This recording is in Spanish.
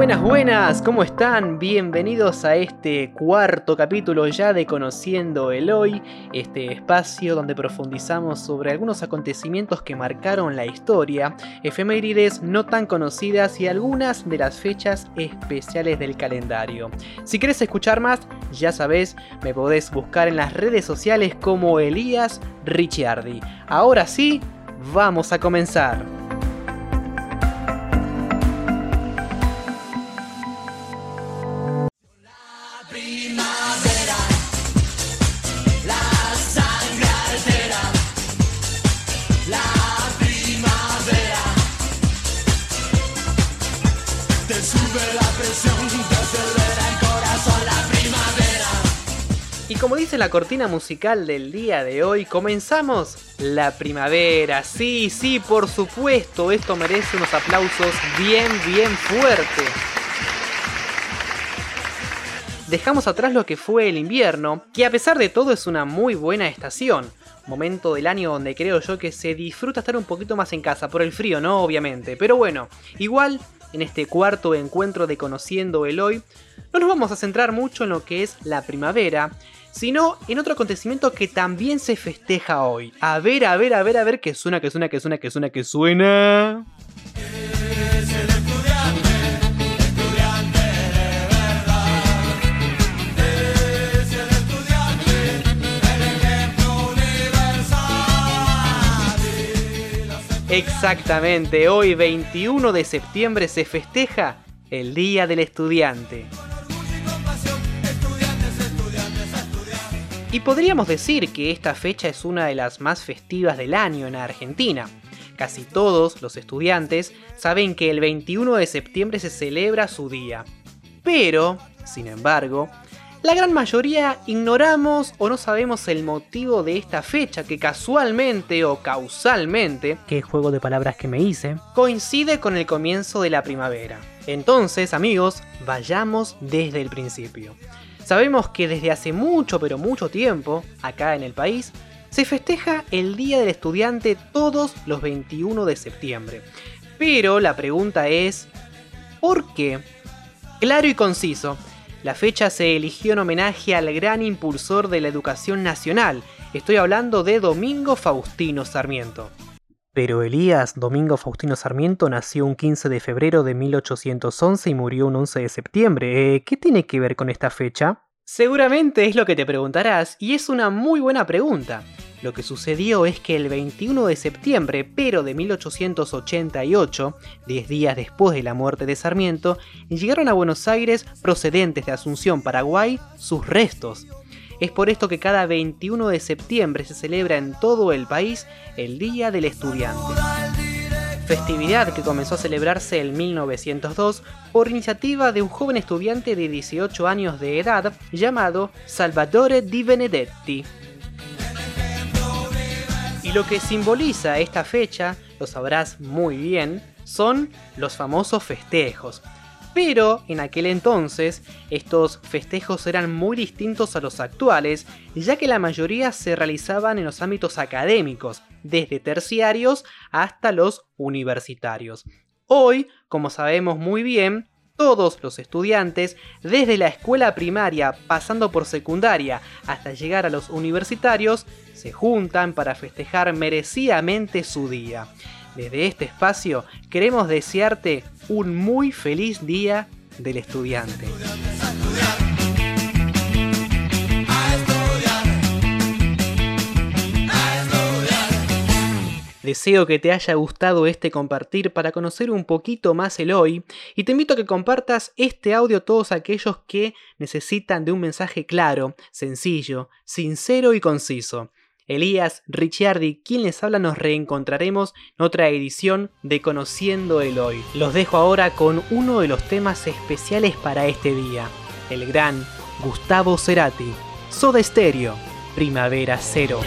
Buenas, buenas, ¿cómo están? Bienvenidos a este cuarto capítulo ya de Conociendo el Hoy, este espacio donde profundizamos sobre algunos acontecimientos que marcaron la historia, efemérides no tan conocidas y algunas de las fechas especiales del calendario. Si quieres escuchar más, ya sabes, me podés buscar en las redes sociales como Elías Ricciardi. Ahora sí, vamos a comenzar. Como dice la cortina musical del día de hoy, comenzamos la primavera. Sí, sí, por supuesto, esto merece unos aplausos bien, bien fuertes. Dejamos atrás lo que fue el invierno, que a pesar de todo es una muy buena estación. Momento del año donde creo yo que se disfruta estar un poquito más en casa, por el frío, ¿no? Obviamente. Pero bueno, igual en este cuarto encuentro de Conociendo el Hoy, no nos vamos a centrar mucho en lo que es la primavera, sino en otro acontecimiento que también se festeja hoy. A ver, a ver, a ver, a ver, que suena, que suena, que suena, que suena, que suena. Exactamente, hoy 21 de septiembre se festeja el Día del Estudiante. Y podríamos decir que esta fecha es una de las más festivas del año en Argentina. Casi todos los estudiantes saben que el 21 de septiembre se celebra su día. Pero, sin embargo, la gran mayoría ignoramos o no sabemos el motivo de esta fecha que casualmente o causalmente, que juego de palabras que me hice, coincide con el comienzo de la primavera. Entonces, amigos, vayamos desde el principio. Sabemos que desde hace mucho pero mucho tiempo, acá en el país, se festeja el Día del Estudiante todos los 21 de septiembre. Pero la pregunta es, ¿por qué? Claro y conciso, la fecha se eligió en homenaje al gran impulsor de la educación nacional, estoy hablando de Domingo Faustino Sarmiento. Pero Elías Domingo Faustino Sarmiento nació un 15 de febrero de 1811 y murió un 11 de septiembre. Eh, ¿Qué tiene que ver con esta fecha? Seguramente es lo que te preguntarás, y es una muy buena pregunta. Lo que sucedió es que el 21 de septiembre, pero de 1888, 10 días después de la muerte de Sarmiento, llegaron a Buenos Aires procedentes de Asunción, Paraguay, sus restos. Es por esto que cada 21 de septiembre se celebra en todo el país el Día del Estudiante. Festividad que comenzó a celebrarse en 1902 por iniciativa de un joven estudiante de 18 años de edad llamado Salvatore Di Benedetti. Y lo que simboliza esta fecha, lo sabrás muy bien, son los famosos festejos. Pero en aquel entonces estos festejos eran muy distintos a los actuales, ya que la mayoría se realizaban en los ámbitos académicos, desde terciarios hasta los universitarios. Hoy, como sabemos muy bien, todos los estudiantes, desde la escuela primaria pasando por secundaria hasta llegar a los universitarios, se juntan para festejar merecidamente su día. Desde este espacio queremos desearte un muy feliz día del estudiante. Deseo que te haya gustado este compartir para conocer un poquito más el hoy y te invito a que compartas este audio a todos aquellos que necesitan de un mensaje claro, sencillo, sincero y conciso. Elías Ricciardi, quien les habla, nos reencontraremos en otra edición de Conociendo el Hoy. Los dejo ahora con uno de los temas especiales para este día, el gran Gustavo Cerati, Soda Stereo, Primavera Cero.